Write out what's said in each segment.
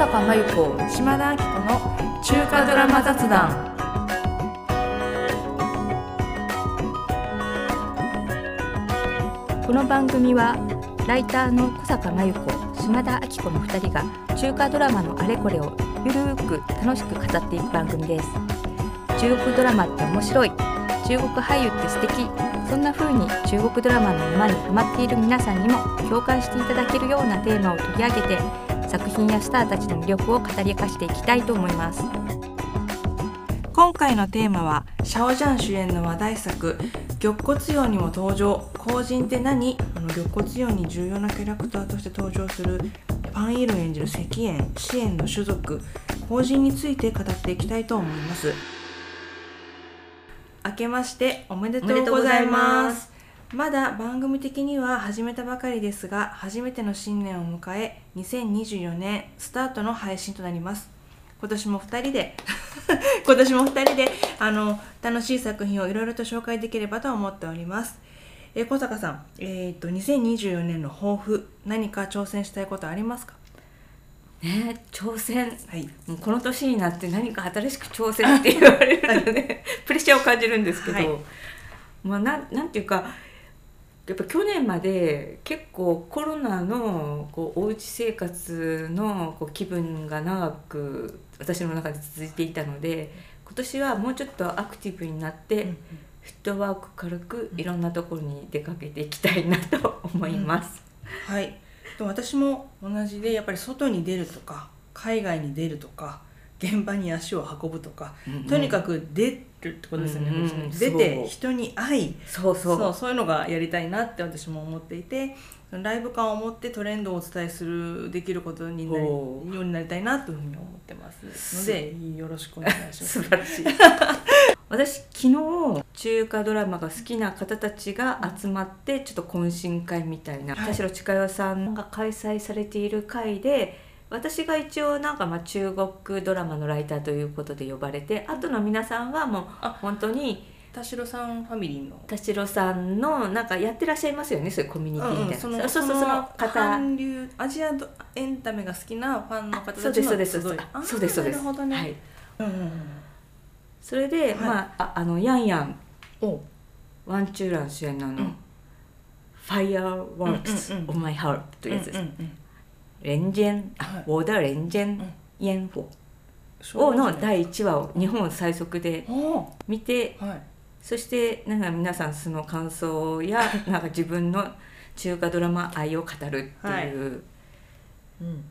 坂真由子島田明子の中華ドラマ雑談。この番組はライターの小坂真由子島田明子の2人が中華ドラマのあれこれをゆるく楽しく語っていく番組です。中国ドラマって面白い中国俳優って素敵そんな風に中国ドラマの沼にハマっている皆さんにも共感していただけるようなテーマを取り上げて品やスターたちの魅力を語り明かしていきたいと思います。今回のテーマはシャオジャン主演の話題作玉骨陽にも登場。後人って何？あの玉骨陽に重要なキャラクターとして登場するパンイル演じる石燕支援の種族。後人について語っていきたいと思います。明けましておめでとうございます。まだ番組的には始めたばかりですが初めての新年を迎え2024年スタートの配信となります。今年も2人で 今年も2人であの楽しい作品をいろいろと紹介できればと思っております。えー小坂さん、えー、と2024年の抱負何か挑戦したいことありますか？ね挑戦。はい。もうこの年になって何か新しく挑戦って言われるとねプレッシャーを感じるんですけど、はい。まあなんなんていうかやっぱ去年まで結構コロナのこうおうち生活のこう気分が長く私の中で続いていたので今年はもうちょっとアクティブになって、フットワーク軽くいろんなところに出かけていきたいなと思います。はい。でも私も同じでやっぱり外に出るとか海外に出るとか現場に足を運ぶとか、とにかく出るってことですよね、うんうん出て人に会いそうそう。そうそういうのがやりたいなって私も思っていてライブ感を持ってトレンドをお伝えするできることになりようになりたいなというふうに思ってます。のでよろしくお願いします。素晴らしい。私昨日中華ドラマが好きな方たちが集まってちょっと懇親会みたいなはい。田代千佳代さんが開催されている会で私が一応なんかまあ中国ドラマのライターということで呼ばれてあとの皆さんはもうあ本当に田代さんファミリーの？田代さんのなんかやってらっしゃいますよねそういうコミュニティみたいな、そのそうそうそうその方。韓流アジアエンタメが好きなファンの方そうたちのですそうです。そうですそうです。なるほどね、はい、うんうんうん。それで、はい。まあああのヤンヤン。お。ワンチューラン主演のあの、うん。Fireworks うんうんうん。of My Heart というやつです。うんうんうん連ジェン、はい。我的連ジェンうん煙火をの第1話を日本最速で見てはい。そしてなんか皆さんその感想や なんか自分の中華ドラマ愛を語るっていう、はい。うん。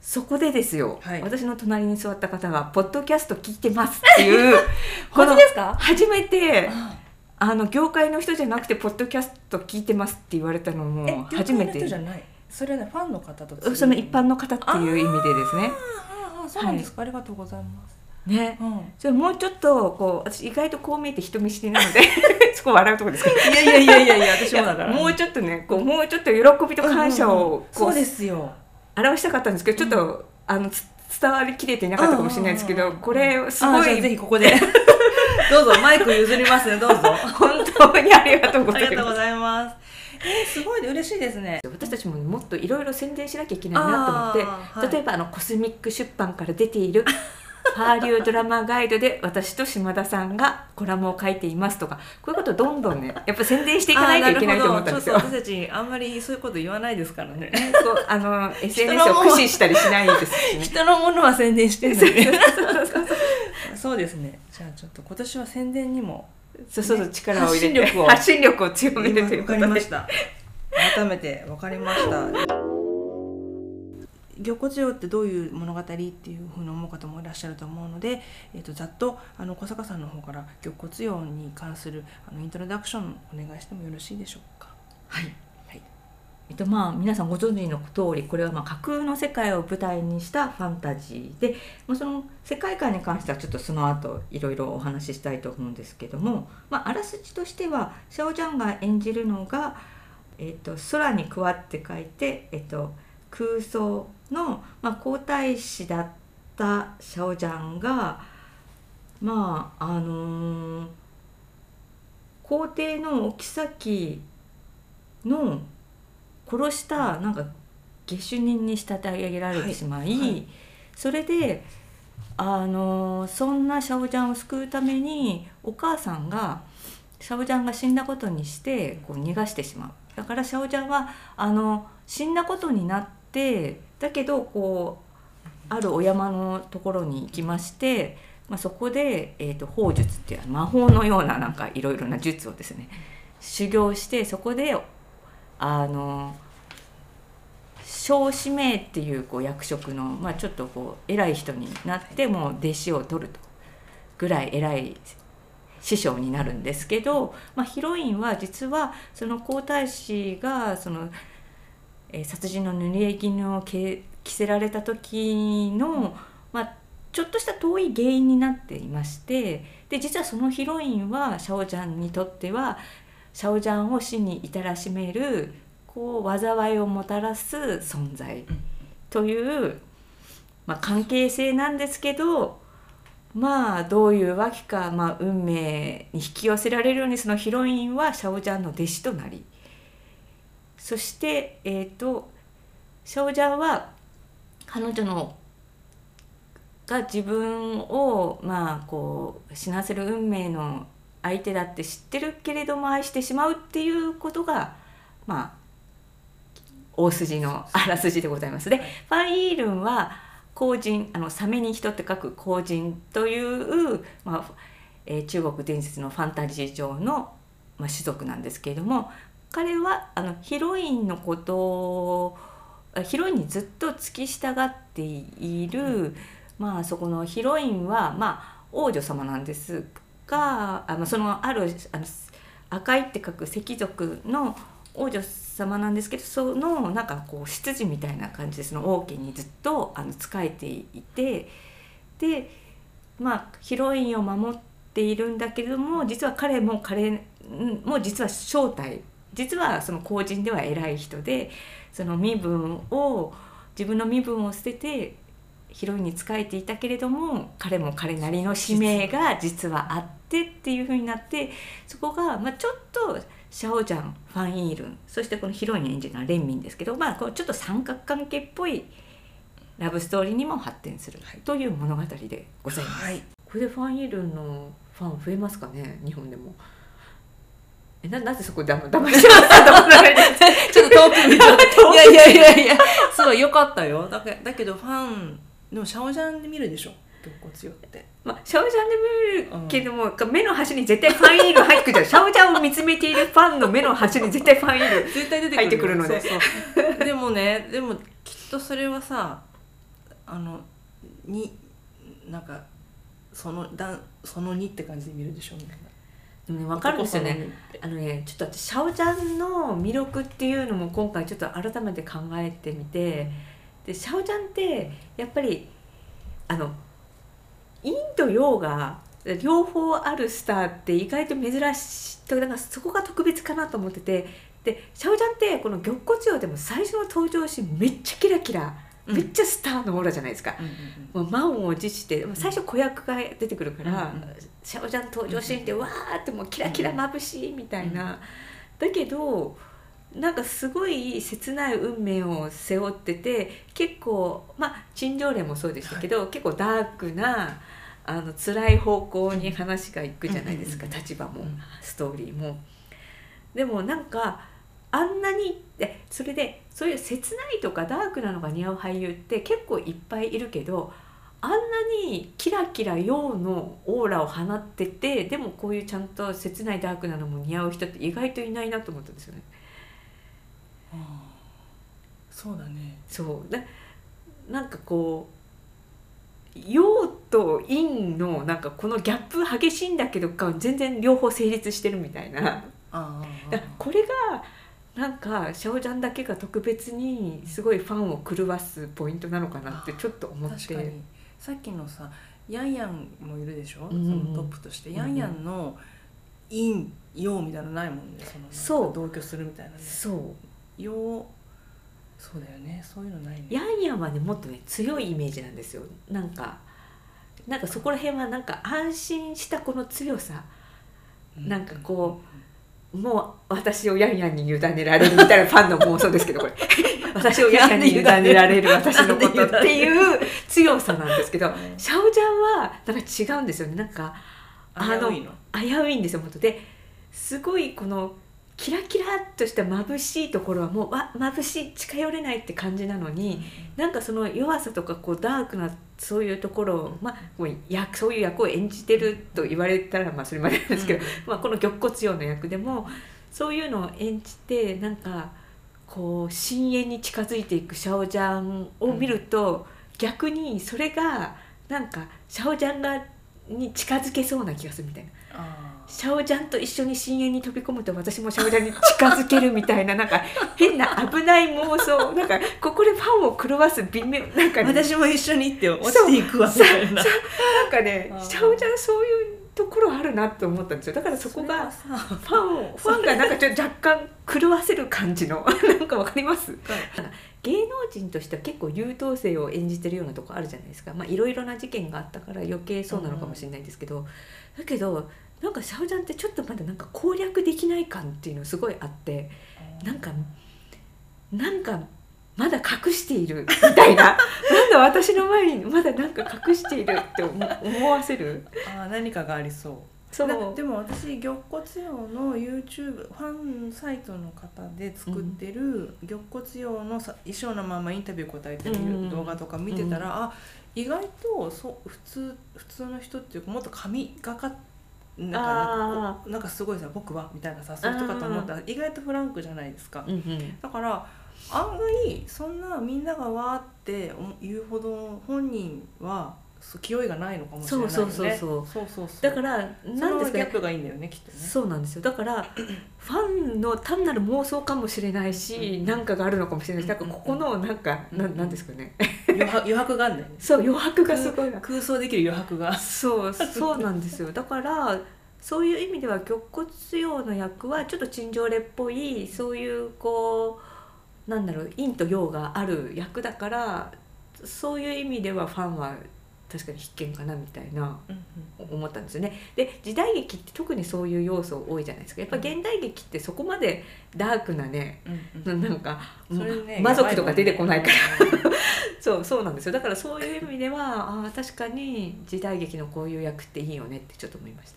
そこでですよ、はい。私の隣に座った方が「ポッドキャスト聞いてます」っていう このすか？初めてああの業界の人じゃなくて「ポッドキャスト聞いてます」って言われたのもえ初めて業界の人じゃない？それはねファンの方とその一般の方っていう意味でですね。あーあーそうなんですか、ありがとうございます。ね。うん。それもうちょっとこう私意外とこう見えて人見知りなので そこ笑うとこですけど。いやいやいやいやいや私もだから。もうちょっとねこうもうちょっと喜びと感謝をこうそうですよ。表したかったんですけどちょっと、あのつ伝わりきれていなかったかもしれないですけど、うんうんうん。これすあごいぜひここで。どうぞマイク譲りますねどうぞ。本当にありがとうごあざいます。すごいね嬉しいですね。私たちももっといろいろ宣伝しなきゃいけないなと思って、はい。例えばあのコスミック出版から出ている 「ハーリュードラマガイド」で私と島田さんがコラムを書いていますとかこういうことをどんどんね やっぱ宣伝していかないといけないと思ったんですよ。私たちあんまりそういうこと言わないですからね。こうあの SNS を駆使したりしないですしね。人のものは宣伝してるのにそうですね。じゃあちょっと今年は宣伝にもそうそうそう力を入れて。発信力を。発信力を強めるというわことで。かりました。改めてわかりました。玉骨陽ってどういう物語っていうふうに思う方もいらっしゃると思うので、えー、とざっとあの小坂さんの方から玉骨陽に関するあのイントロダクションお願いしてもよろしいでしょうか？はいはいえっとまあ、皆さんご存知の通りこれはまあ架空の世界を舞台にしたファンタジーで、まあ、その世界観に関してはちょっとその後いろいろお話ししたいと思うんですけども、まあ、あらすじとしてはシャオジャンが演じるのが、えっと、空に加わって書いて、えっと、空想の、まあ、皇太子だったシャオジャンがまああのー皇帝のお妃の殺したなんか下手人に仕立て上げられてしまい、はい。はい。それであのそんなシャオジャンを救うためにお母さんがシャオジャンが死んだことにしてこう逃がしてしまう。だからシャオジャンはあの死んだことになってだけどこうあるお山のところに行きまして、まあ、そこで、えー、と法術っていう魔法のようななんかいろいろな術をですね修行してそこであの小使命っていうこう役職の、まあ、ちょっとこう偉い人になってもう弟子を取ると。ぐらい偉い師匠になるんですけど、まあ、ヒロインは実はその皇太子がその、えー殺人の塗り絵絹をけ着せられた時の、まあ、ちょっとした遠い原因になっていましてで実はそのヒロインはシャオジャンにとってはシャオジャンを死に至らしめるこう災いをもたらす存在という、まあ、関係性なんですけどまあどういうわけか、まあ、運命に引き寄せられるようにそのヒロインはシャオジャンの弟子となりそしてえっ、とシャオジャンは彼女のが自分をまあこう死なせる運命の相手だって知ってるけれども愛してしまうっていうことがまあ大筋のあらすじでございます。でファン・イールンは後人あのサメに人って書く後人という、まあえー中国伝説のファンタジー上の、まあ、種族なんですけれども彼はあのヒロインのことをあヒロインにずっと付き従っている、まあそこのヒロインはまあ王女様なんですがあのそのあるあの赤いって書く赤族の王女様なんですけどそのなんかこう執事みたいな感じでその王家にずっとあの仕えていてでまあヒロインを守っているんだけれども実は彼も彼も実は正体実はその公人では偉い人でその身分を自分の身分を捨ててヒロインに仕えていたけれども彼も彼なりの使命が実はあってっていう風になってそこが、まあ、ちょっとシャオジャンファン・イールンそしてこのヒロイン演じるのはレンミンですけど、まあ、こうちょっと三角関係っぽいラブストーリーにも発展するという物語でございます。はい。これでファン・イールンのファン増えますかね？日本でも。えななぜそこでだま騙し ちょっと遠く見ちゃった。いやいやいやいや。すごいよかったよ。だけだけどファンでもシャオジャンで見るでしょ？肋骨よって。まあ、シャオジャンで見るけども、目の端に絶対ファンイールン入ってくるじゃんシャオジャンを見つめているファンの目の端に絶対ファンイールン絶対出てくる入ってくるので。そうそう。でもねでもきっとそれはさあのになんかそのだんその2って感じで見るでしょ？みたいな。でもね分かるんですよね。あのねちょっと私シャオジャンの魅力っていうのも今回ちょっと改めて考えてみてでシャオジャンってやっぱりあのインド洋が両方あるスターって意外と珍しいだからそこが特別かなと思っててでシャオジャンってこの玉骨洋でも最初の登場シーンめっちゃキラキラ、うん。めっちゃスターのオーラじゃないですか。うんうんもう満を持して最初子役が出てくるから、うんうんシャオジャン登場シーンってわーってもうキラキラ眩しいみたいな、だけどなんかすごい切ない運命を背負ってて結構まあ陳情連もそうでしたけど、結構ダークなあの辛い方向に話がいくじゃないですか、うん立場も、うんストーリーも。でもなんかあんなにえそれでそういう切ないとかダークなのが似合う俳優って結構いっぱいいるけどあんなにキラキラ陽のオーラを放っててでもこういうちゃんと切ないダークなのも似合う人って意外といないなと思ったんですよね。そうだね。そう。だなんかこう陽と陰のなんかこのギャップ激しいんだけどか全然両方成立してるみたいな。だこれがなんかシャオジャンだけが特別にすごいファンを狂わすポイントなのかなってちょっと思って。確かに。さっきのさヤンヤンもいるでしょ、うんうん。そのトップとして、うんヤンヤンの陰陽みたいなのないもんね。その同居するみたいなね。そう陽そうだよねそういうのないね。ヤンヤンはねもっとね強いイメージなんですよ。なんかなんかそこら辺はなんか安心したこの強さ。なんかこもう私をヤンヤンに委ねられるみたいなファンの妄想ですけどこれ。私をややに委ねられる私のことっていう強さなんですけどシャオジャンはなんか違うんですよね。なんかあの危ういんですよ本当ですごいこのキラキラっとした眩しいところはもうわ眩しい近寄れないって感じなのに、なんかその弱さとかこうダークなそういうところを、まあ、こう役そういう役を演じてると言われたらまあそれまでなんですけど、まあ、この玉骨用の役でもそういうのを演じてなんかこう深淵に近づいていくシャオジャンを見ると、逆にそれがなんかシャオジャンがに近づけそうな気がするみたいな。あシャオジャンと一緒に深淵に飛び込むと私もシャオジャンに近づけるみたいななんか変な危ない妄想なんかここでファンを狂わす微妙なんかーね、私も一緒に行って落ちていくわ。みたいななんかねシャオジャンそういうところあるなって思ったんですよ。だからそこがファンをファンがなんかちょっと若干狂わせる感じの なんかわかります？芸能人としては結構優等生を演じてるようなとこあるじゃないですか。まあいろいろな事件があったから余計そうなのかもしれないんですけど、だけどなんかシャオジャンってちょっとまだなんか攻略できない感っていうのすごいあってなんかなんかまだ隠しているみたいな。なんだ私の前にまだなんか隠しているって思思わせる？あー何かがありそう。そう。なでも私玉骨用の YouTube ファンサイトの方で作ってる玉骨用のさ衣装のままインタビュー答えてるうん動画とか見てたら、あ意外とそう普通普通の人っていうかもっと髪がかなんかなんかすごいさ「僕は」みたいなさそういう人かと思った。ら意外とフランクじゃないですか、うんうんだから案外そんなみんながわーって言うほど本人は気負いがないのかもしれないよね。そうそうそうそう。そうそうだからそなんですかね。のギャップがいいんだよねきっとね。そうなんですよ。だからファンの単なる妄想かもしれないしなんかがあるのかもしれないしなんかここのなんかななんですかね余白余白があるんね。そう余白がすごい。な空想できる余白が。そうそうなんですよ。だからそういう意味では玉骨用の役はちょっと陳情レっぽいそういうこうなんだろう陰と陽がある役だからそういう意味ではファンは確かに必見かなみたいな思ったんですよね。で時代劇って特にそういう要素多いじゃないですか。やっぱ現代劇ってそこまでダークなねうんうん。ななんか、ね魔族とか出てこないから。らそうそうなんですよ。だからそういう意味ではあー確かに時代劇のこういう役っていいよねってちょっと思いまし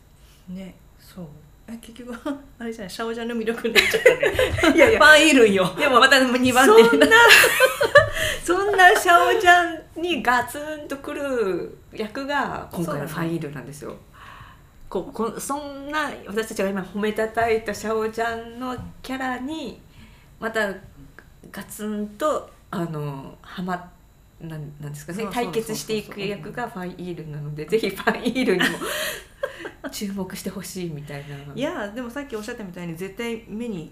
た。ねそう。え結局 あれじゃないシャオジャンの魅力になっちゃったね。いやいや。ファンいるんよ。でもまた2番手。そんな そんなシャオジャンにガツンとくる役が今回のファンイールなんですよ。ここそんな私たちが今褒めたたいたシャオジャンのキャラにまたガツンとあのはまなんなんですかね対決していく役がファンイールなのでぜひファンイールにも 注目してほしいみたいな。いやでもさっきおっしゃったみたいに絶対目に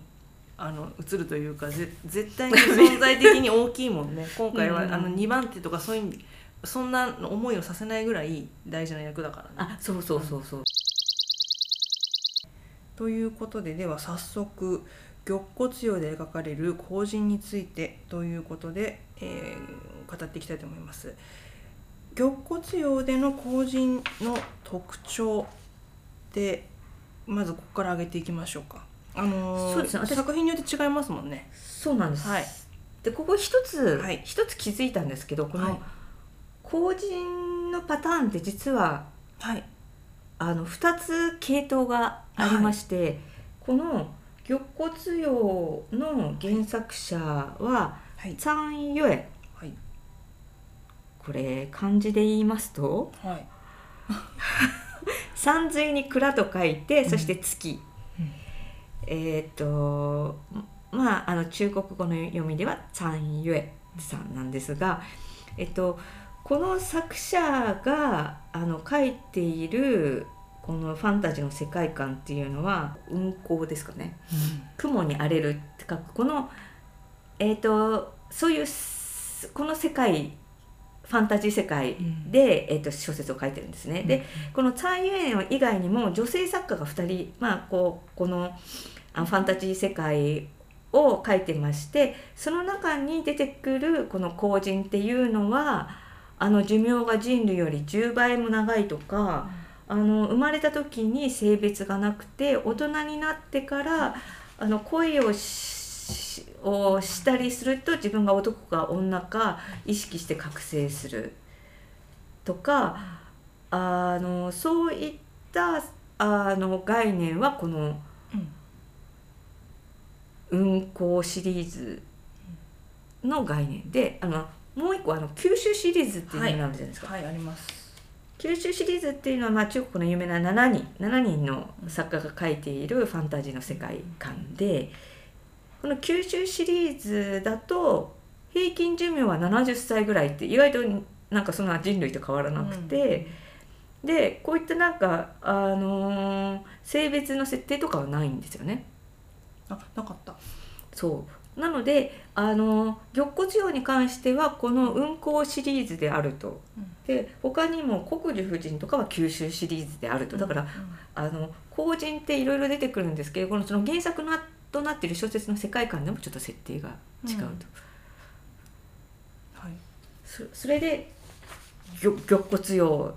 あの映るというかぜ絶対に 存在的に大きいもんね今回はうんあの2番手とかそういうそんな思いをさせないぐらい大事な役だからね。あそうそうそうそう。ということででは早速玉骨用で描かれる後人についてということで、えー語っていきたいと思います。玉骨用での後人の特徴でまずここから上げていきましょうか。あのーそうですね。私作品によって違いますもんね。そうなんです。はい。でここ一つはい。一、つ気づいたんですけどこはい。の後人のパターンって実ははい。あの2つ系統がありまして、この玉骨用の原作者ははい。チャン・ユエ。はいこれ漢字で言いますとはい。山水に蔵と書いてうん。そして月、うん。えっ、とまああの中国語の読みではチャン・ユエさんなんですが、えっとこの作者があの書いているこのファンタジーの世界観っていうのは運行ですかね。雲に荒れるって書くこのえっ、とそういうすこの世界ファンタジー世界で、えー、と小説を書いてるんですね。でこのチャン・ユエン以外にも女性作家が2人、まあ、こうこのあファンタジー世界を書いてましてその中に出てくるこの後人っていうのはあの寿命が人類より10倍も長いとかあの生まれた時に性別がなくて大人になってからあの恋をししをしたりすると自分が男か女か意識して覚醒するとかあのそういったあの概念はこの運行シリーズの概念であのもう一個あの九州シリーズっていうのがあるじゃないですか。はい。あります。九州シリーズっていうのは、まあ、中国の有名な7人7人の作家が書いているファンタジーの世界観でこの九州シリーズだと平均寿命は70歳ぐらいって意外となんかそんな人類と変わらなくて、でこういったなんか、あのー性別の設定とかはないんですよね。あなかった。そう。なのであの玉骨葉に関してはこの運行シリーズであると、うん。で他にも国樹夫人とかは九州シリーズであると。だから、うんあの後人っていろいろ出てくるんですけどこのその原作のとなっている小説の世界観でもちょっと設定が違うと、うん。はい。そそれで玉玉骨葉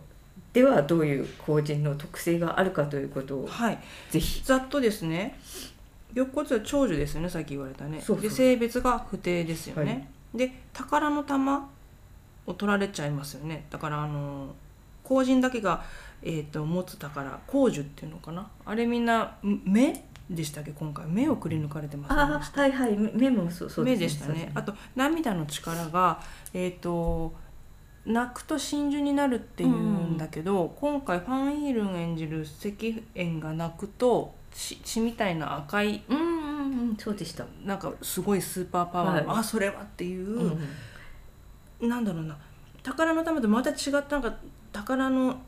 ではどういう後人の特性があるかということをはい。ぜひ。ざっとですね。玉骨は長寿ですよねさっき言われたね。そうそう。で性別が不定ですよね、はい。で宝の玉を取られちゃいますよね。だからあの後人だけが、えー、と持つ宝宝珠っていうのかな。あれみんなん目でしたっけ？今回。目をくり抜かれてますああはいはい。目目もそうそう目でしたね。あと涙の力がえっ、と泣くと真珠になるっていうんだけど、今回ファン・イールン演じる石燕が泣くと血血みたいな赤いうんうんうんそうでした、なんかすごいスーパーパワー。の、はい。あそれはっていう、うんなんだろうな。宝のためとまた違ったなんか宝の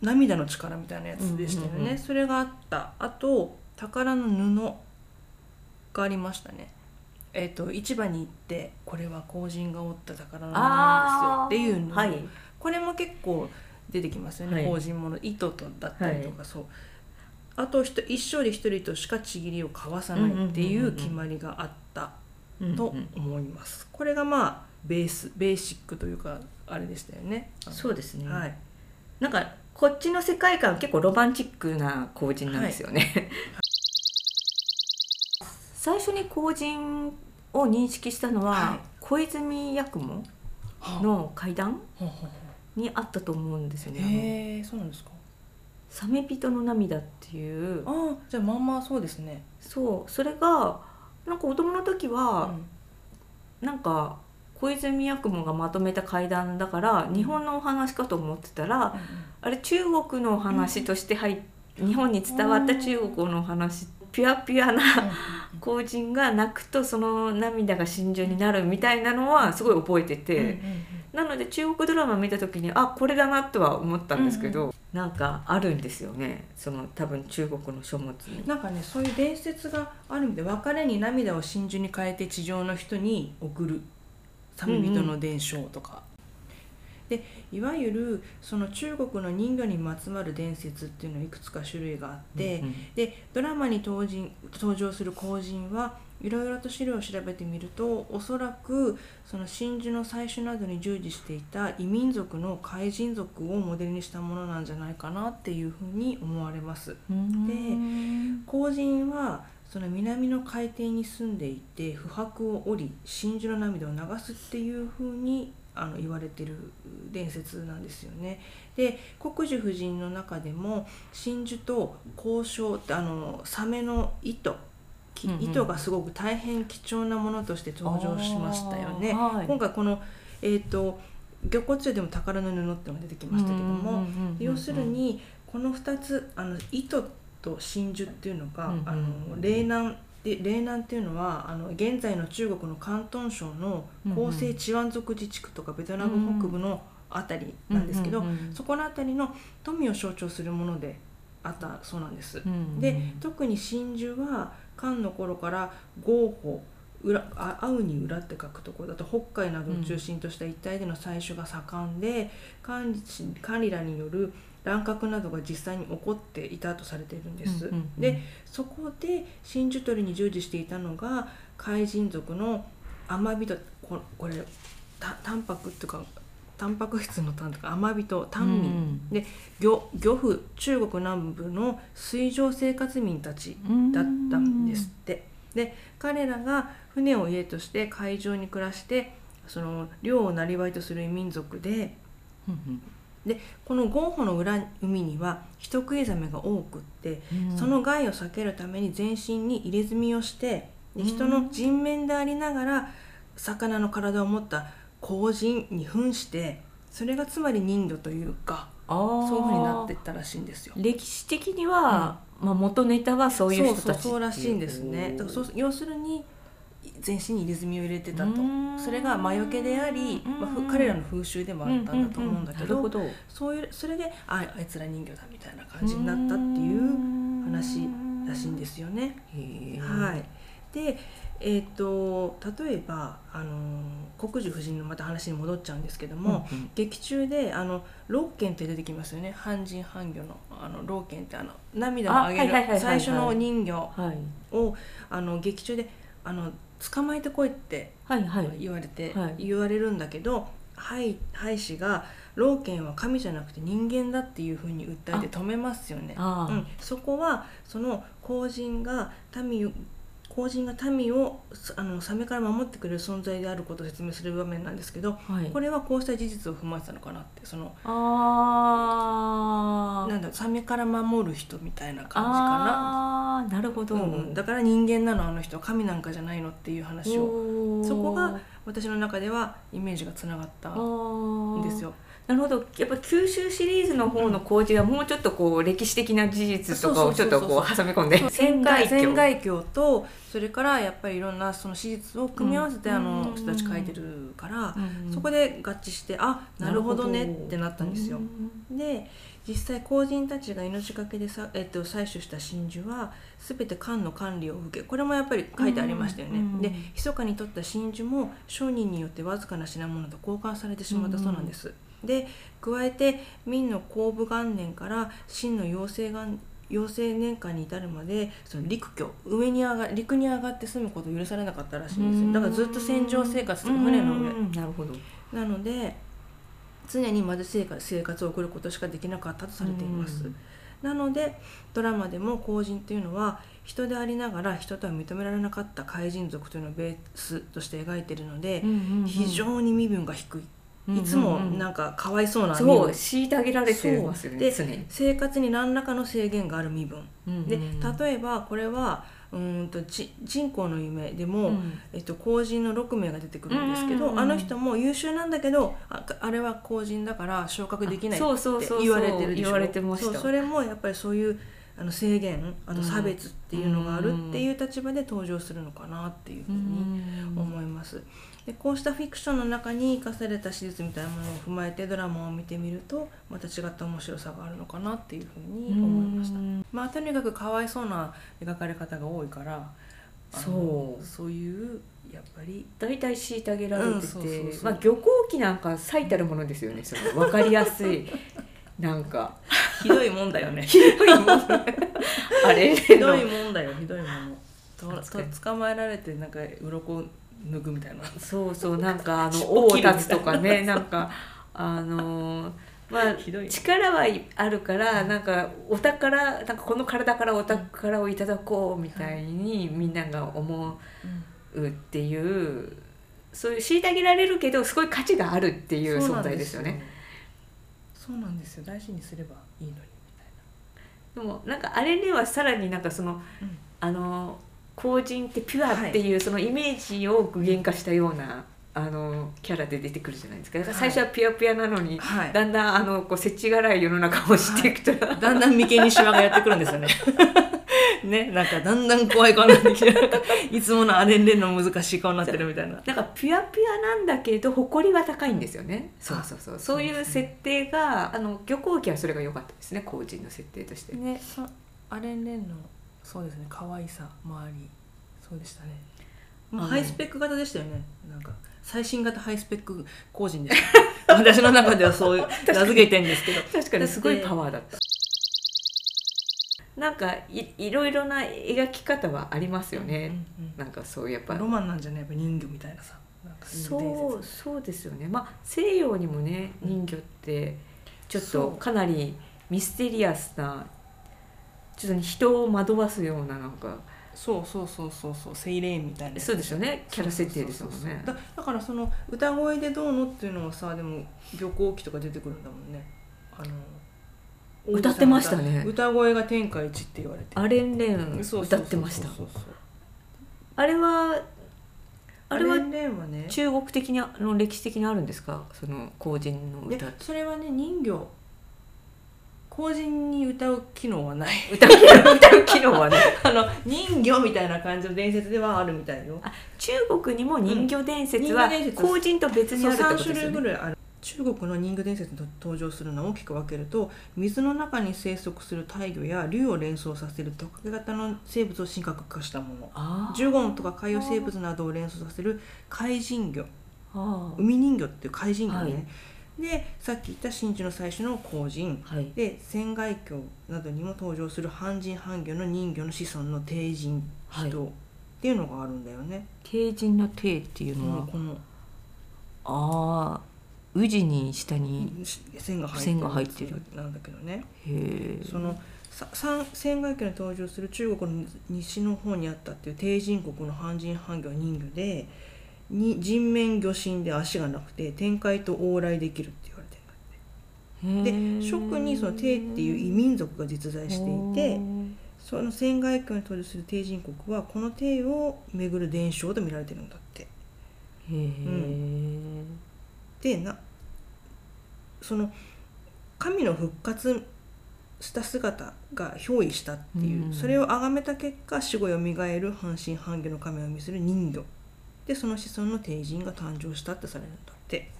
涙の力みたいなやつでしたよね、うんうんうん。それがあった。あと宝の布がありましたね。えっ、と市場に行ってこれは後人が折った宝の布なんですよ。っていうの、はい。これも結構出てきますよね、はい。後人もの糸とだったりとか、そう。あと一生で一人としかちぎりを交わさないっていう決まりがあったと思います。これがまあベースベーシックというかあれでしたよね。そうですね、はい。なんかこっちの世界観は結構ロマンチックな後人なんですよね、最初に後人を認識したのは、はい。小泉八雲の階段にあったと思うんですようね。へえそうなんですか。サメ人の涙っていう。ああじゃあまんまそうですね。そうそれがなんか子供の時は、なんか小泉八雲がまとめた階段だから日本のお話かと思ってたら、あれ中国のお話として入っ日本に伝わった中国のお話ピュアピュアな後人が泣くとその涙が真珠になるみたいなのはすごい覚えてて、なので中国ドラマ見た時にあこれだなとは思ったんですけど、なんかあるんですよね。その多分中国の書物に。なんかねそういう伝説がある意味で別れに涙を真珠に変えて地上の人に送る。サメ人の伝承とか、でいわゆるその中国の人魚にまつわる伝説っていうのはいくつか種類があって、うんでドラマに登人登場する後人はいろいろと資料を調べてみるとおそらくその真珠の採取などに従事していた異民族の海人族をモデルにしたものなんじゃないかなっていうふうに思われます。うん後人はその南の海底に住んでいて不白を折り真珠の涙を流すっていうふうにあの言われてる伝説なんですよね。で国樹夫人の中でも真珠と交渉ってあのサメの糸糸がすごく大変貴重なものとして登場しましたよね。はい今回この、えー、と玉骨樹でも宝の布ってのが出てきましたけども、要するにこの2つあの糸と真珠っていうのが、うんうんあの嶺南で嶺南っていうのはあの現在の中国の広東省の広西チワン族自治区とかベトナム北部のあたりなんですけど、そこの辺りの富を象徴するものであったそうなんです。で特に真珠は漢の頃から合法裏あ会うに裏って書くところだと北海などを中心とした一帯での採取が盛んで、管理管理らによる乱獲などが実際に起こっていたとされているんです。うんうんうんでそこで真珠取りに従事していたのが海人族の甘人ここれたタンパクっていうかタンパク質のタンとか甘人タン民、で漁漁夫中国南部の水上生活民たちだったんですって。で彼らが船を家として海上に暮らしてその漁をなりとする民族ででこのゴンホの裏海には人食いザメが多くって、うんその害を避けるために全身に入れ墨をしてで人の人面でありながら魚の体を持った後人に扮してそれがつまり人魚というかそそういうふうになっていったらしいんですよ。歴史的には、まあ、元ネタはそういう人たちそうらしいんですね。だからそう要するに全身に入れ墨を入れてたと。うん。それが魔除けであり、まあ彼らの風習でもあったんだと思うんだけど,、そういうそれでああいつら人魚だみたいな感じになったっていう話らしいんですよね。はい、で、えー、と例えばあの国樹夫人のまた話に戻っちゃうんですけども、うんうん。劇中であの老犬って出てきますよね。半人半魚のあの老犬ってあの涙をあげる最初の人魚はい。をあの劇中であの捕まえてこいってはいはい。言われて、はい。言われるんだけどはい兵士が老犬は神じゃなくて人間だっていうふうに訴えて止めますよね。うん、そこはその皇人が民を皇人が民をすあのサメから守ってくれる存在であることを説明する場面なんですけどはい。これはこうした事実を踏まえてたのかなってそのあなんだサメから守る人みたいな感じかな。あーなるほど、うんうん、だから人間なのあの人は神なんかじゃないのっていう話を。そこが私の中ではイメージがつながったんですよ。なるほど。やっぱ九州シリーズの方の工事はもうちょっとこう歴史的な事実とかをちょっとこう挟み込んで。仙台仙とそれからやっぱりいろんなその史実を組み合わせてうん。あの人たち書いてるから、うん。そこで合致してあなるほどねってなったんですよ。で実際皇人たちが命がけでさ、えっと、採取した真珠は全て官の管理を受けこれもやっぱり書いてありましたよね。うん。で密かに取った真珠も商人によってわずかな品物と交換されてしまったそうなんです。で加えて明の公武元年から清の陽性元陽性年間に至るまでその陸居上に上が陸に上がって住むことを許されなかったらしいんですよ。だからずっと戦場生活とか船の上。うんなるほど。なので常に貧しい生活を送ることしかできなかったとされています、うん。なのでドラマでも皇人っていうのは人でありながら人とは認められなかった怪人族というのをベースとして描いているので、非常に身分が低い、いつもなんかかわいそうな身そう分虐げられてますよねそう。常に。生活に何らかの制限がある身分、でうん例えばこれはうーんとち人口の夢でも、うん。えっと、公人の6名が出てくるんですけど、うんうんうんあの人も優秀なんだけどああれは公人だから昇格できないって言われてるでしょ？言われてました。そうそれもやっぱりそういうあの制限あと差別っていうのがあるっていう立場で登場するのかなっていうふうに思います。でこうしたフィクションの中に生かされた史実みたいなものを踏まえてドラマを見てみるとまた違った面白さがあるのかなっていうふうに思いました。まあとにかくかわいそうな描かれ方が多いからそう。そういうやっぱり大体虐げられててまあ漁港機なんか最たるものですよねその分かりやすい なんか。ひどいもんだよね。ひどいもん。あれ？ひどいもんだよひどいもの。と捕まえられてなんか鱗脱ぐみたいな。そうそうなんかあの 王切るみたいな。立つとかね なんかあのまあ力はあるからなんかお宝なんかこの体からお宝をいただこうみたいにみんなが思うっていうそういう虐げられるけどすごい価値があるっていう存在ですよね。そうなんですよ。大事にすればいいのにみたいでもなんかあれにはさらになんかその、うん。あの公人ってピュアってい。うそのイメージを具現化したような、あのキャラで出てくるじゃないですか。だから最初はピュアピュアなのに、なはい。だんだんあのこう世知辛い世の中を知っていくと、だんだん眉間にシワがやってくるんですよね。ねなんかだんだん怖い顔になってきていつものアレンレンの難しい顔になってるみたいな。なんかピュアピュアなんだけど誇りは高いんですよね。そうそうそう。そういう設定があの漁港機はそれが良かったですね。公人の設定として。ねそアレンレンのそうですね。可愛さもあり。そうでしたね、まあ、ハイスペック型でしたよね。なんか最新型ハイスペック工人でした。私の中ではそういう名付けてんですけど。確かに。すごいパワーだった。なんかいいろいろな描き方はありますよね。うんうんなんかそうやっぱ。ロマンなんじゃない？やっぱ人魚みたいなさ。そうそうですよね。まあ西洋にもね人魚ってちょっとかなりミステリアスなちょっと人を惑わすようななんか。そうそうそうそうそうセイレーンみたいなそうですよね。キャラ設定ですもんね。だだからその歌声でどうのっていうのはさでも漁港記とか出てくるんだもんね。あの歌ってましたね。歌声が天下一って言われてアレンレン歌ってました。あれはあれは中国的にあの歴史的にあるんですか？その後人ので歌それはね人魚後人に歌う機能はない。歌う機能？歌う機能はね あの人魚みたいな感じの伝説ではあるみたいよ。あ中国にも人魚伝説は後人と別にあるって3こと種ですよね。類ぐらいある中国の人魚伝説に登場するのを大きく分けると水の中に生息する大魚や竜を連想させるトカゲ型の生物を神格化したもの。ジュゴンとか海洋生物などを連想させる海人魚。海人魚っていう海人魚ね、はいでさっき言った真珠の最初の後人はい。で仙外橋などにも登場する半人半魚の人魚の子孫の帝人はい。人っていうのがあるんだよね、帝人の帝っていうこのは？のこの。ああ宇治に下に線が入ってるなんだけどね。へえその仙外橋に登場する中国の西の方にあったっていう帝人国の半人半魚は人魚でに人面魚身で足がなくて天界と往来できるって言われてるんだって。で蜀にその帝っていう異民族が実在していてその仙外橋に登場する帝人国はこの帝を巡る伝承と見られてるんだって。へえ、でなその神の復活した姿が憑依したっていう、うん。それを崇めた結果死後よみがえる半身半魚の神を見せる人魚でその子孫の帝人が誕生したってされるんだって。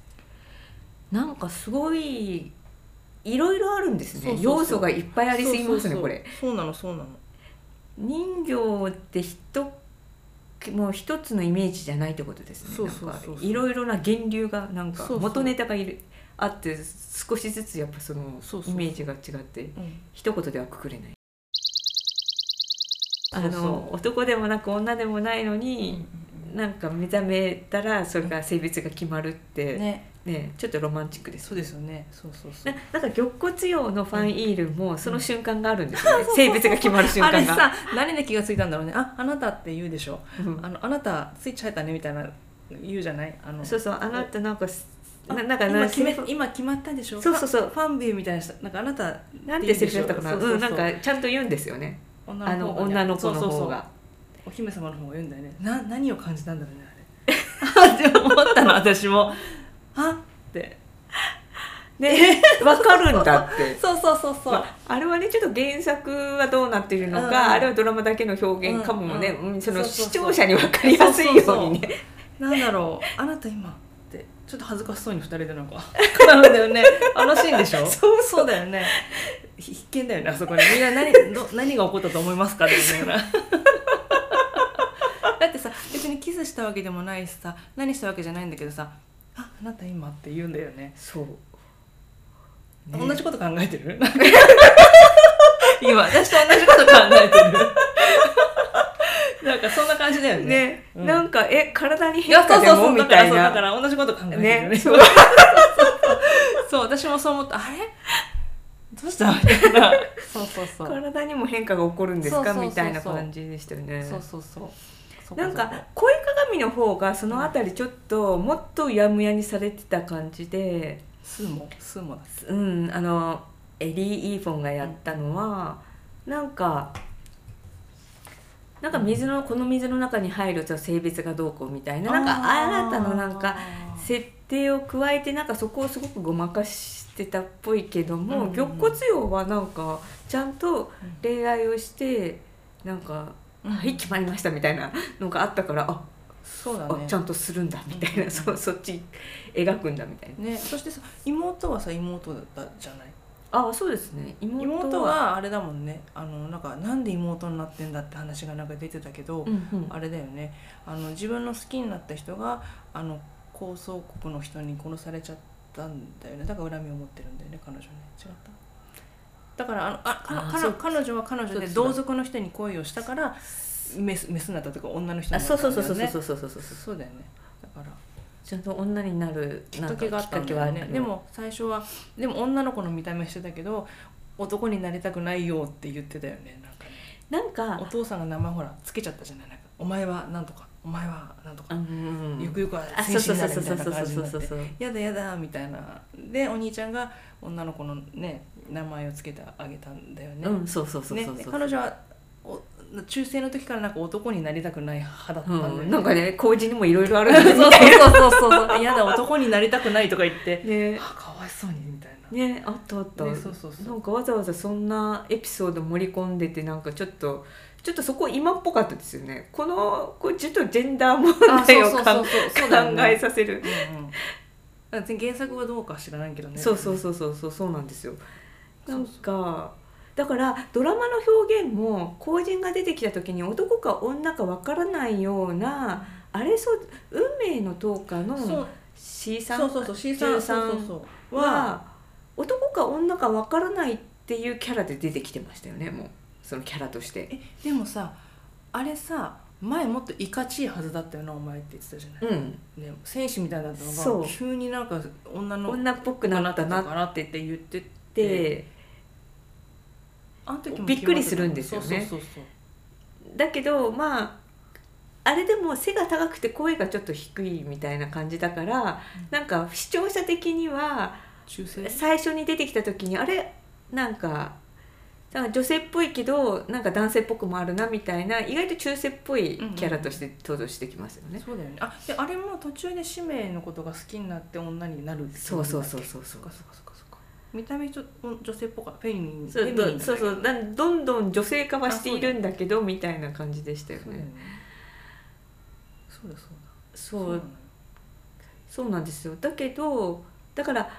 なんかすごいいろいろあるんですね。要素がいっぱいありすぎますねこれ。そうなのそうなの。人形ってひともう一つのイメージじゃないってことですね。いろいろな源流がなんか元ネタがいる。あって少しずつやっぱそのイメージが違ってうん。一言ではくくれない。あの男でもなく女でもないのに、なんか目覚めたらそれが性別が決まるって、ね。ねちょっとロマンチックです。そうですよね。そうそうそう。ななんか玉骨用のファンイールもその瞬間があるんですよね、性別が決まる瞬間が。あれさ何で気がついたんだろうね。ああなたって言うでしょ。うん。あのあなたスイッチ入ったねみたいな言うじゃない？あの。そうそうあなたなんかななんか今な決め今決まったでしょ？そうそうそう。ファンビューみたいな人なんかあなたなんてセリフだったかな？そうそうそう。うんなんかちゃんと言うんですよね。女あの方が。ね女の子のそうそうそう方がお姫様の方が言うんだよね。な何を感じたんだろうねあれ。って思ったの私も。あって。ねわかるんだって。そうそうそうそう、まあ、あれはねちょっと原作はどうなっているのか、うん。あれはドラマだけの表現かもね、うんうんその視聴者に分かりやすいようにね。なんだろう。あなた今ちょっと恥ずかしそうに二人でなんか 絡んだよね。あのシーンでしょ？そうそう。だよね。必見だよねあそこに。みんな何ど 何が起こったと思いますかって言いな。がらだってさ別にキスしたわけでもないしさ何したわけじゃないんだけどさ「ああなた今」って言うんだよね。そう、同じこと考えてる？今私と同じこと考えてるなんかそんな感じだよね。ね、うん。なんかえ体に変化でも？みたいな。から同じこと考えてるよね。ね。そうそう私もそう思った。あれ？どうした？みたいな。そうそうそう。体にも変化が起こるんですか？みたいな感じでしたよね。そうそうそう。なんか恋鏡の方がそのあたりちょっともっとうやむやにされてた感じでスーモ？スーモだうんあのエリー・イーフォンがやったのは、なんかなんか水のこの水の中に入ると性別がどうこうみたいななんか新たななんか設定を加えてなんかそこをすごくごまかしてたっぽいけども、玉骨用はなんかちゃんと恋愛をしてなんか「うん。はい決まりました」みたいなのがあったからあそうだね。あちゃんとするんだみたいな、うん。そそっち描くんだみたいな。ねそしてさ妹はさ妹だったじゃない？あそうですね。妹は妹はあれだもんね。あのなんかなんで妹になってんだって話がなんか出てたけど、うんうん。あれだよね。あの自分の好きになった人があの高層国の人に殺されちゃったんだよね。だから恨みを持ってるんだよね彼女ね。違った？だからあのあか彼女は彼女で同族の人に恋をしたからメスメスになったとか女の人あになったんだよね。そうそうそうそうそうそうそう。そうだよね。だからちゃんと女になるきっかけがあったんだよね。でも最初はでも女の子の見た目してたけど男になりたくないよって言ってたよねなんか。ねなんかお父さんが名前ほらつけちゃったじゃないなんか。お前はなんとかお前はなんとか、うんゆくゆくはあ戦そうそうそう士になるみたいな感じになってやだやだみたいな。でお兄ちゃんが女の子のね名前をつけてあげたんだよね,、うんそうそうそうねそうそう。で彼女はお中性の時からなんか男になりたくない派だったんだよね、うん、なんかね 工事にもいろいろあるんそうそうそうそうそう。やだ男になりたくないとか言って。なね。あかわいそうにみたいな、ねあったあった、ねそうそうそうなんかわざわざそんなエピソード盛り込んでてなんかちょっとちょっとそこ今っぽかったですよね。このこうちょっとジェンダー問題を考そうそうだよえさせる、うんうん。だから原作はどうか知らないけどね。そうそうそうそうそうそうなんですよ。なんそうかだからドラマの表現も後人が出てきた時に男か女かわからないようなあれそう運命の10日そう。の C さん？そうそうそう C さん13そうそうそう。はは。男か女かわからないっていうキャラで出てきてましたよねもう。そのキャラとして。えでもさあれさ前もっといかちいはずだったよなお前って言ってたじゃない、うん。ね、戦士みたいだったのが急になんか女の女っぽくなったななってって言っててであの時もびっくりするんですよね。だけどまああれでも背が高くて声がちょっと低いみたいな感じだから、なんか視聴者的には最初に出てきた時にあれ？なんかなんか女性っぽいけどなんか男性っぽくもあるなみたいな意外と中性っぽいキャラとして登場してきますよね。そうだよね。あであれも途中で使命のことが好きになって女になるそうそうそうそうそうそっかそっかそっかそっか見た目ちょ女性っぽかフェミニンそうそうそう。どんどん女性化はしているんだけどみたいな感じでしたよね。そうだ。そうだ。そうだそうなんですよ。だけどだから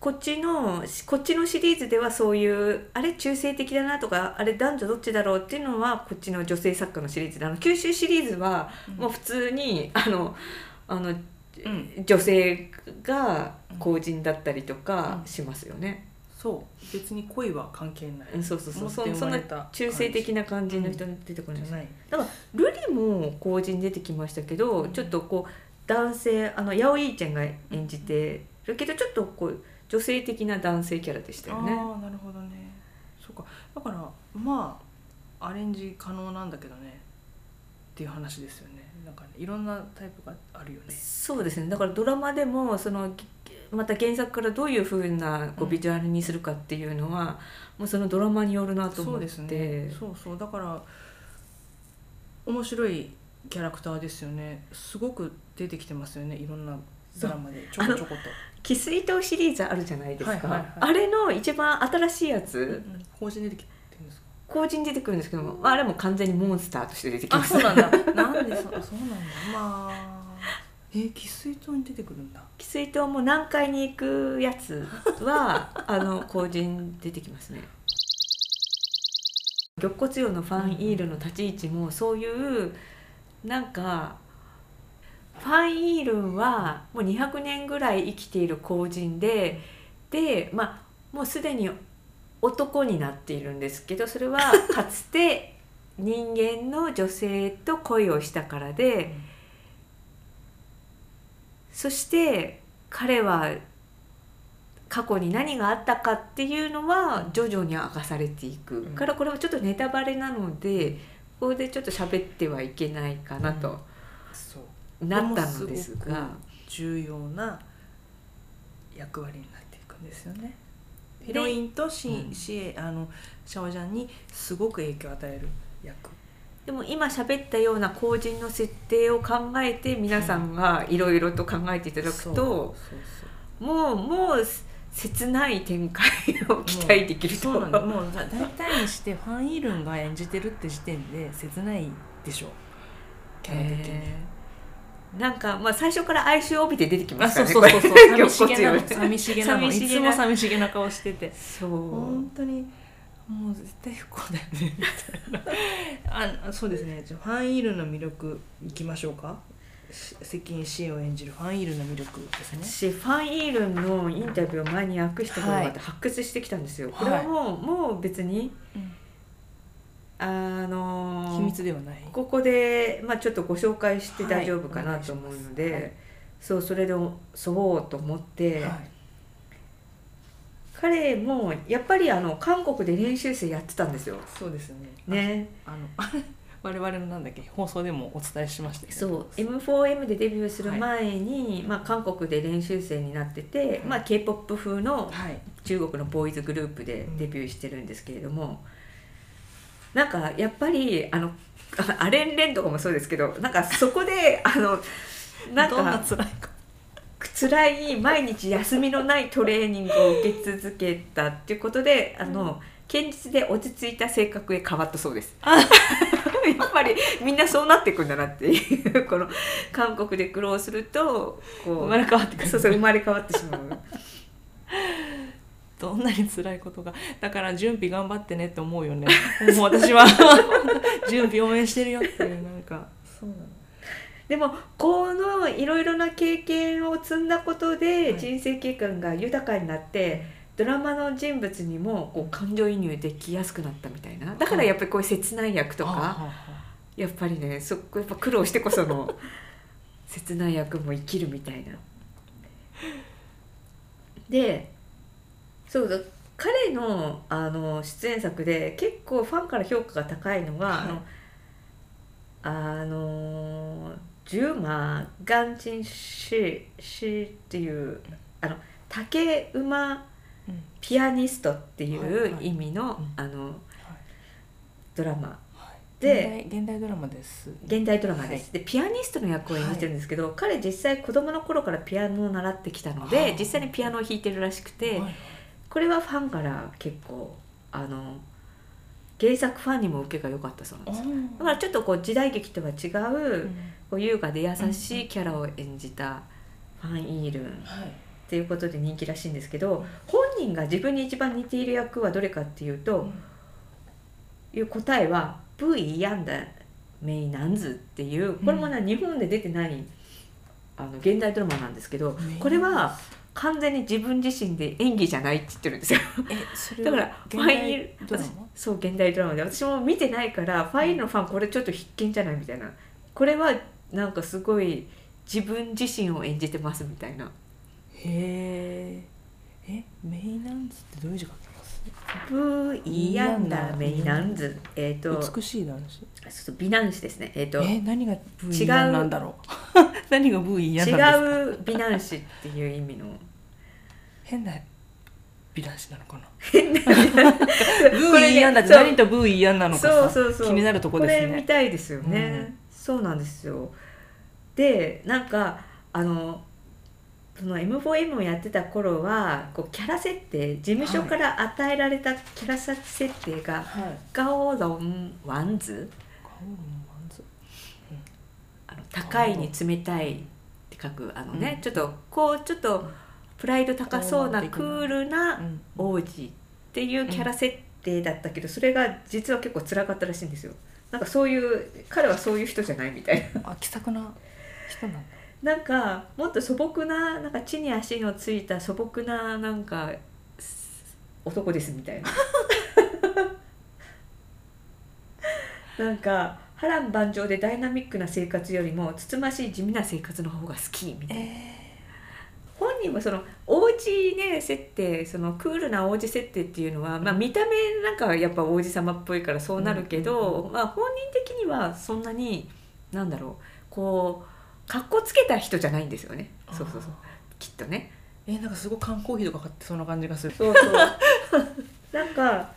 こっちのこっちのシリーズではそういうあれ中性的だなとかあれ男女どっちだろうっていうのはこっちの女性作家のシリーズであの九州シリーズはもう普通にあのあのうん女性が公人だったりとかうん。しますよね。そう。別に恋は関係ない。うんそうそうそう。そそんな中性的な感じの人出てこないですじゃない。だからルリも公人出てきましたけど、うん。ちょっとこう男性あのヤオイーちゃんが演じてるけどちょっとこう女性的な男性キャラでしたよね。ああなるほどね。そうか。だからまあアレンジ可能なんだけどね。っていう話ですよねなんかねいろんなタイプがあるよね。そうですね。だからドラマでもそのまた原作からどういうふうなこううんビジュアルにするかっていうのは、もうそのドラマによるなと思って。そうですね。そうそう。だから面白いキャラクターですよね。すごく出てきてますよね。いろんなドラマで。ちょこちょこと。翡翠島シリーズあるじゃないですか、はいはいはい。あれの一番新しいやつ、うん更新出てきて後人出てくるんですけどもあれも完全にモンスターとして出てきます。あそうなんだ。なんでそそうなんだ。まあえ翡翠島に出てくるんだ。翡翠島も南海に行くやつは あの後人出てきますね。玉骨葉のファンイールの立ち位置もそういうなんかファンイールはもう200年ぐらい生きている後人ででまあもうすでに男になっているんですけどそれは かつて人間の女性と恋をしたからで、そして彼は過去に何があったかっていうのは徐々に明かされていく、うん。からこれはちょっとネタバレなのでここでちょっと喋ってはいけないかなとそう。なったのですが。重要な役割になっていくんですよねヒロインとシ,、うん。シエあのシャオジャンにすごく影響を与える役。でも今喋ったような後人の設定を考えて皆さんがいろいろと考えていただくともうもう切ない展開を期待できると。そうもうだ大体にしてファン・イールンが演じてるって時点で切ないでしょ。キャラ的に。なんかまあ最初から哀愁を帯びて出てきまあすからねそうそうそうそう。寂しげなの寂しげなの。い寂しげな。つも寂しげな顔してて。そう。本当にもう絶対不幸だよねみたいな。あそうですね。じゃあファン・イールンの魅力いきましょうか。し関根シエを演じるファン・イールンの魅力ですね。私ファン・イールンのインタビューを前に訳したことがあって発掘してきたんですよ、これはもうもう別にあのー秘密ではない。ここで、まあ、ちょっとご紹介して大丈夫かなはいと思うので、はい。そうそれでそうと思って、はい。彼もやっぱりあの韓国で練習生やってたんですよ。そうですね。ね、あの 我々のなんだっけ放送でもお伝えしましたけど。そう。M4M でデビューする前に、まあ、韓国で練習生になってて、まあ、k p o p 風のはい。中国のボーイズグループでデビューしてるんですけれども、なんかやっぱりあの あアレンレンとかもそうですけどなんかそこで あのなんどんなか辛い毎日休みのないトレーニングを受け続けたっていうことであの堅実で落ち着いた性格へ変わったそうです。やっぱりみんなそうなっていくんだなっていうこの韓国で苦労するとこう生まれ変わってくるそうそう生まれ変わってしまう。どんなに辛いことがだから準備頑張ってねって思うよね。もう私は。準備応援してるよっていうなんか。そうなの。でもこのいろいろな経験を積んだことではい。人生経験が豊かになって、ドラマの人物にもこう感情移入できやすくなったみたいな。だからやっぱりこういう切ない役とかはあはあはやっぱりねそこやっぱ苦労してこその切ない役も生きるみたいな。でそうだ。彼のあの出演作で結構ファンから評価が高いのが、はい。あのジューマーガンチンシシっていうあの竹馬ピアニストっていう意味の,、うん。あのはい。ドラマ。はい。で現代ドラマです。現代ドラマです、でピアニストの役を演じてるんですけど、彼実際子供の頃からピアノを習ってきたので、はあ実際にピアノを弾いてるらしくて、はいこれはファンから結構あの原作ファンにも受けが良かったそうなんです。よだからちょっとこう時代劇とは違う、こう優雅で優しいキャラを演じたファン・イールンっはい。ていうことで人気らしいんですけど本人が自分に一番似ている役はどれかっていうと、いう答えは「不一样的美男子」っていうこれもね、日本で出てないあの現代ドラマなんですけどこれは完全に自分自身で演技じゃないって言ってるんですよ。だからファイ代ドラマ？私そう現代ドラマで。私も見てないからファイルのファンこれちょっと必見じゃないみたいな。これはなんかすごい自分自身を演じてますみたいな。へええメイナンズってどういう字書きます「不一样的美男子」えっ、と美しい男子。そうそう美男子ですね。えっ、とえ何がブー違う。イヤンなんだろう？何がブーイヤン違う美男子っていう意味の。変な美男子なのかな？変なブーイヤンだって何とブーイヤンなのかさ？そうそうそう。気になるとこですこれ見ねたいですよね、うん。そうなんですよ。でなんかあのその M4M をやってた頃はこうキャラ設定事務所から与えられたキャラ設定がはい「ガオロンワンズ？顔のマンズ」あの高いに冷たいって書くあのね、うん。ちょっとこうちょっとプライド高そうなクールなうん。王子っていうキャラ設定だったけど、それが実は結構辛かったらしいんですよ。なんかそういう彼はそういう人じゃないみたいな。あ気さくな人なんだなんかもっと素朴ななんか地に足のついた素朴ななんかす男ですみたいな。なんか波乱万丈でダイナミックな生活よりもつつましい地味な生活の方が好きみたいな。本人もその王子ね設定そのクールな王子設定っていうのは、まあ、見た目なんかやっぱ王子様っぽいからそうなるけど、まあ、本人的にはそん。なになんだろうこうかっこつけた人じゃないんですよね。そうそうそう。きっとね。えなんかすごい缶コーヒーとか買ってそうな感じがする。そうそう。なんか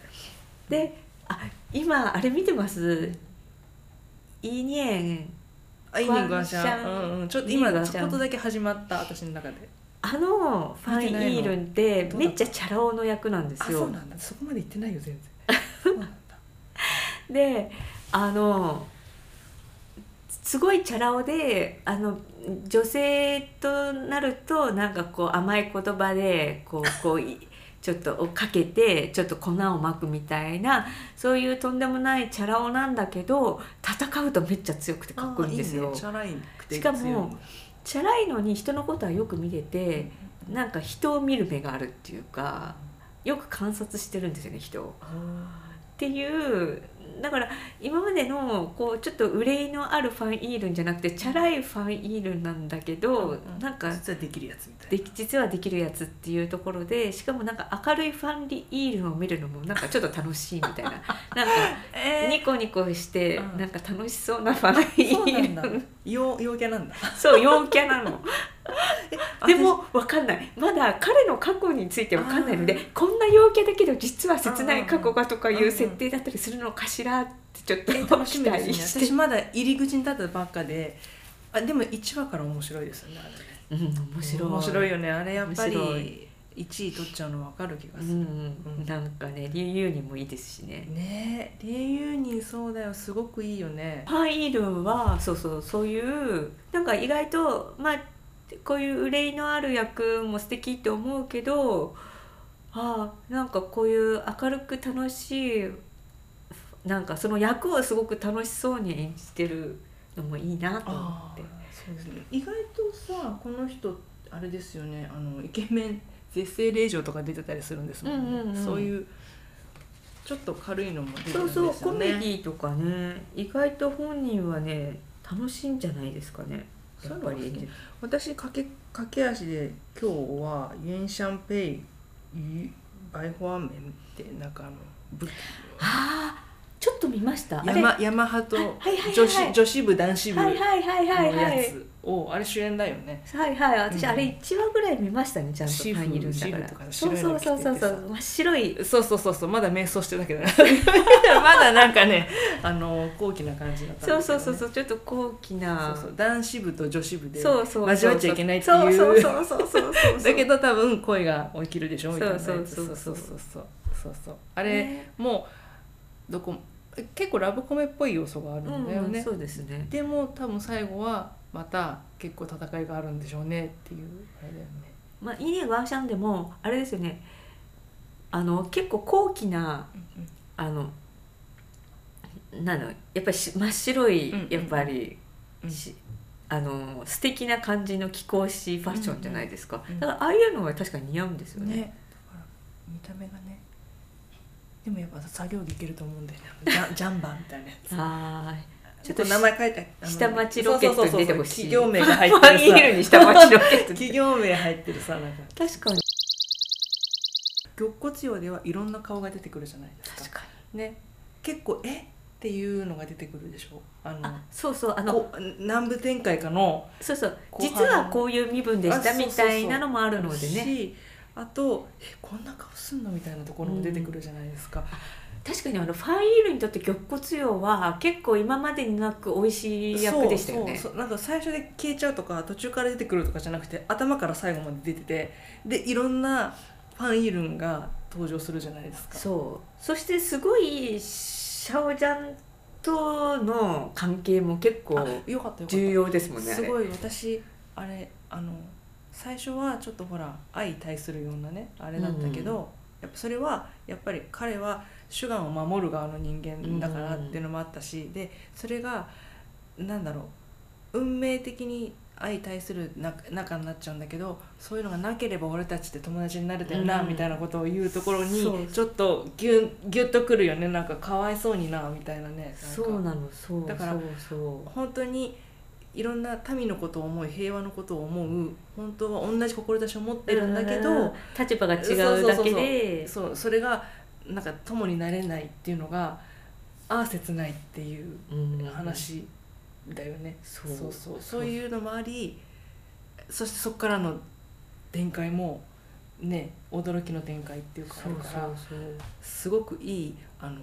であ今あれ見てます？イーニエン。あいいねガーシワンシャン。ャン。うんうん。ちょっといい今ちょっとだけ始まった私の中で。あのファン・イールンってめっちゃチャラ男の役なんですよ。あそうなんだ。そこまで行ってないよ全然。であのすごいチャラ男であの女性となるとなんかこう甘い言葉でこうこういちょっとかけてちょっと粉をまくみたいなそういうとんでもないチャラ男なんだけど戦うとめっちゃ強くてかっこいいんですよ。あいいねチャラいしかもチャラいのに人のことはよく見ててなんか人を見る目があるっていうかよく観察してるんですよね人を。あっていうだから今までのこうちょっと憂いのあるファンイールンじゃなくてチャラいファンイールンなんだけど、うん。うんなんか実はできるやつみたいで実はできるやつっていうところでしかもなんか明るいファンリイールンを見るのもなんかちょっと楽しいみたいな。なんか ニコニコしてうん。なんか楽しそうなファンイールン陽陽キャなんだ。そう陽キャなの。あでも分かんない。まだ彼の過去について分かんないのでこんな陽キャだけど実は切ない過去がとかいう設定だったりするのかしらってちょっとえ楽し期みで待して。すね私まだ入り口に立ったばっかで。あでも1話から面白いですよねあれね。うん面白い。面白いよね。あれやっぱり1位取っちゃうの分かる気がする、うん、うん。なんかねリユーにもいいですしね。ね。えリユーニンそうだよ。すごくいいよね。ファンイールンはそうそうそういうなんか意外とまあこういう憂いのある役も素敵って思うけどああなんかこういう明るく楽しいなんかその役をすごく楽しそうに演じてるのもいいなと思って。そうですね。意外とさこの人あれですよね。あのイケメン絶世令嬢とか出てたりするんですもん。ね、うんうんうん。そういうちょっと軽いのも出てるそうんですよね。そうコメディとかね。意外と本人はね楽しいんじゃないですかね。やっぱり私駆け駆け足で今日はユンシャンペイユバイフォアメンってなんかあのあちょっと見ました。山山派と女子女子部男子部のやつおあれ主演だよね。はいはい私あれ一話ぐらい見ましたねちゃんと。シーフシーフとかそうそうそうそうそう。真っ白い。そうそうそうそうまだ瞑想してたけどな。まだなんかねあの高貴な感じだった、そうそうそうそうちょっと高貴な。男子部と女子部で交わっちゃいけないっていう。そうそうそうそうそうだけど多分声が起きるでしょ？みたいなそうそうそうそうそう。そうそうあれ、もうどこ結構ラブコメっぽい要素があるんだよね、うんうんそうですね。でも多分最後はまた結構戦いがあるんでしょうねっていうあれだよね。まあイネ・ワーシャンでもあれですよね。あの結構高貴なあのなのやっぱりし真っ白いうんうんやっぱり、うん。しあの素敵な感じの貴公子ファッションじゃないですか、うんうんだからああいうのが確かに似合うんですよね。ね。見た目がねでもやっぱ作業着いけると思うんだよね。ジャ ジャンバーみたいなやつ。はちょっと名前書いて下町ロケットに出てほしい。企業名が入ってるルに下町ロケットさ 企業名入ってるさなんか。確かに。玉骨葉ではいろんな顔が出てくるじゃないですか。確かね。結構えっていうのが出てくるでしょ。あのそうそう。あの南部展開かのそうそう。実はこういう身分でしたみたいなのもあるのでね。しあとえこんな顔すんのみたいなところも出てくるじゃないですか、確かにあのファンイールにとって玉骨葉は結構今までになく美味しい役でしたよね。そうなんか最初で消えちゃうとか途中から出てくるとかじゃなくて頭から最後まで出ててでいろんなファンイールンが登場するじゃないですか。そう。そしてすごいシャオジャンとの関係も結構重要ですもんねすごい私あれあの最初はちょっとほら相対するようなねあれだったけど、うんやっぱそれはやっぱり彼は主眼を守る側の人間だからっていうのもあったし、でそれがなんだろう運命的に相対するな仲になっちゃうんだけどそういうのがなければ俺たちって友達になれたよな、うんみたいなことを言うところにちょっとギュンギュッとくるよね。なんかかわいそうになみたいなね。そうなのそうだからそうそう。本当にいろんな民のことを思い平和のことを思う本当は同じ志を持ってるんだけど、うん立場が違うだけで。そうそれがなんか友になれないっていうのがああ切ないっていううん話だよね、そう。そうそう。そういうのもありそしてそこからの展開もね驚きの展開っていうかあるからそうそう。すごくいいあの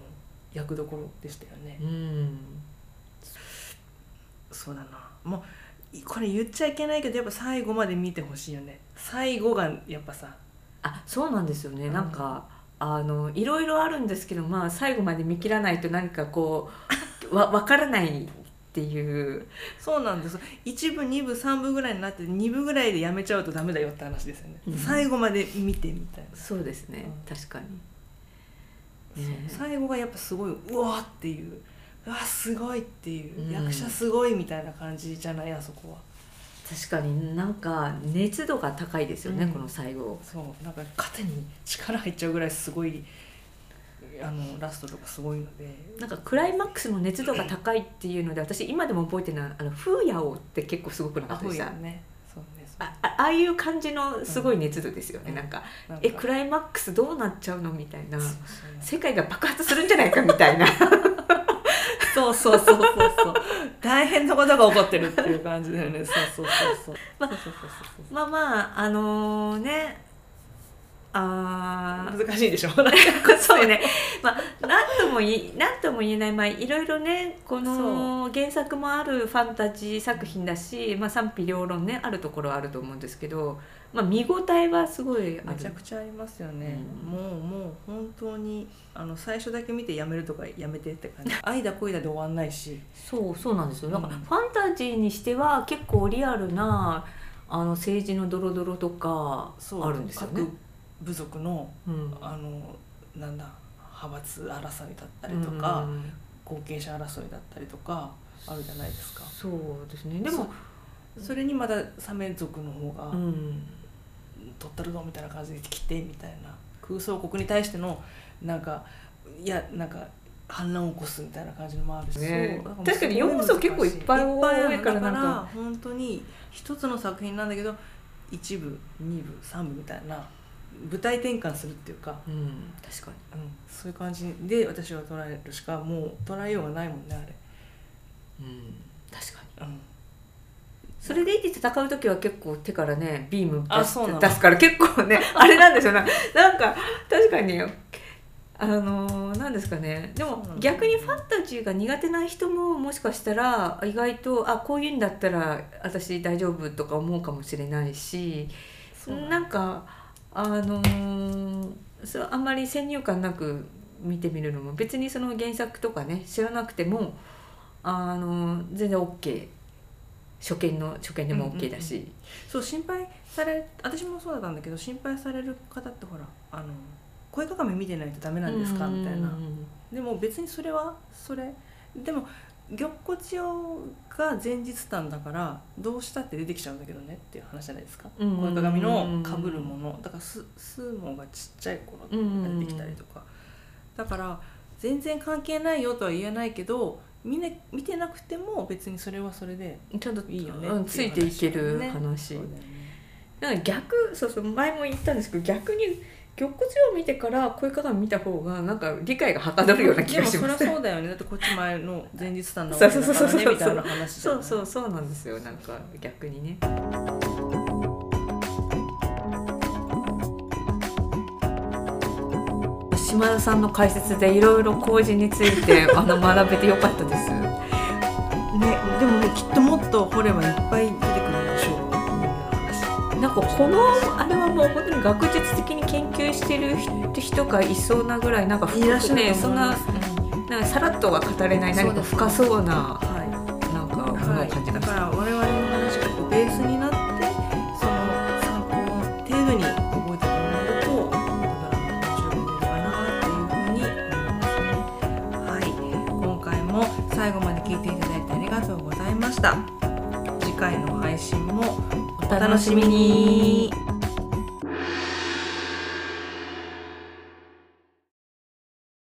役どころでしたよね。うんそうだな。もうこれ言っちゃいけないけどやっぱ最後まで見てほしいよね。最後がやっぱさ。あそうなんですよね、うん。なんかあのいろいろあるんですけどまあ最後まで見切らないと何かこう わ分からないっていう。そうなんです。1部2部3部ぐらいになって2部ぐらいでやめちゃうとダメだよって話ですよね、うん。最後まで見てみたいな、そうですね、うん。確かに、ね最後がやっぱすごいうわーっていううわすごいっていう、うん。役者すごいみたいな感じじゃないあそこは。確かになんか熱度が高いですよね、うん。この最後。そう。なんか肩に力入っちゃうぐらいすごいあのラストとかすごいので。なんかクライマックスの熱度が高いっていうので私今でも覚えてるのはあのフーヤオって結構すごくなかあったでしたほいやね。そうねそうああああいう感じのすごい熱度ですよね、うん。なんか。えクライマックスどうなっちゃうの？みたいな。世界が爆発するんじゃないか？みたいなそうそうそうそうそう。大変なことが起こってるっていう感じだよね。そうそうそうそう。ままあまああのねあー難しいでしょ。そうね、まあ、なんともいなんとも言えない、まあ、いろいろねこの原作もあるファンタジー作品だし、まあ、賛否両論ねあるところはあると思うんですけど、まあ、見応えはすごいめちゃくちゃありますよね、うん。もうもう本当にあの最初だけ見てやめるとかやめてって感じ。愛だ恋だで終わんないし。そうそうなんですよ。なんかうん。ファンタジーにしては結構リアルなあの政治のドロドロとかあるんですよね。各。部族のうん。あのなんだ派閥争いだったりとか、うん後継者争いだったりとかあるじゃないですか。そうですね。でも、それにまだサメ族の方がうん、「取ったるぞ」みたいな感じで来てみたいな空想国に対してのなんかいやなんか反乱を起こすみたいな感じのもあるし、ね。そう確かに要素結構いっぱい多いからだから本当に一つの作品なんだけど一部二部三部みたいな舞台転換するっていうか、うん、確かに。うん、そういう感じで私は捉えるしかもう捉えようがないもんねあれ。うん、確かに。うんそれでいて戦う時は結構手からねビーム出すあそうなの。出すから結構ね あれなんですよな。なんか確かにあのーなんですかね。でも逆にファンタジーが苦手な人ももしかしたら意外とあこういうんだったら私大丈夫とか思うかもしれないしなんかあのーそうあんまり先入観なく見てみるのも別にその原作とかね知らなくてもあの全然 OK 初見の初見でも OK だし、そう心配され私もそうだったんだけど心配される方ってほらあの声鏡見てないとダメなんですか？みたいな。でも別にそれはそれ。でも玉骨用が前日譚だからどうしたって出てきちゃうんだけどねっていう話じゃないですか？うん声鏡のかぶるもの。だからススーモがちっちゃい頃に出てきたりとか。だから全然関係ないよとは言えないけどみんな見てなくても別にそれはそれでちゃんといいよねうんついていけるね。話、ね。なんか逆そうそう前も言ったんですけど逆に玉骨を見てから声鏡見た方がなんか理解がはかどるような気がします。でもそりゃそうだよね。だってこっち前の前日譚なわけだからねみたいな話じゃそうそうそうなんですよ。なんか逆にね島田さんの解説でいろいろ麹について あの学べてよかったです。ねでもねきっともっと掘ればいっぱい出てくるでしょう。話なんかこのあれはもう本当に学術的に研究してる人がいそうなぐらいなんか深くねそんななんかさらっとは語れない何か深そうなはい。なんかものを感じました。だから我々ました。次回の配信もお楽しみに。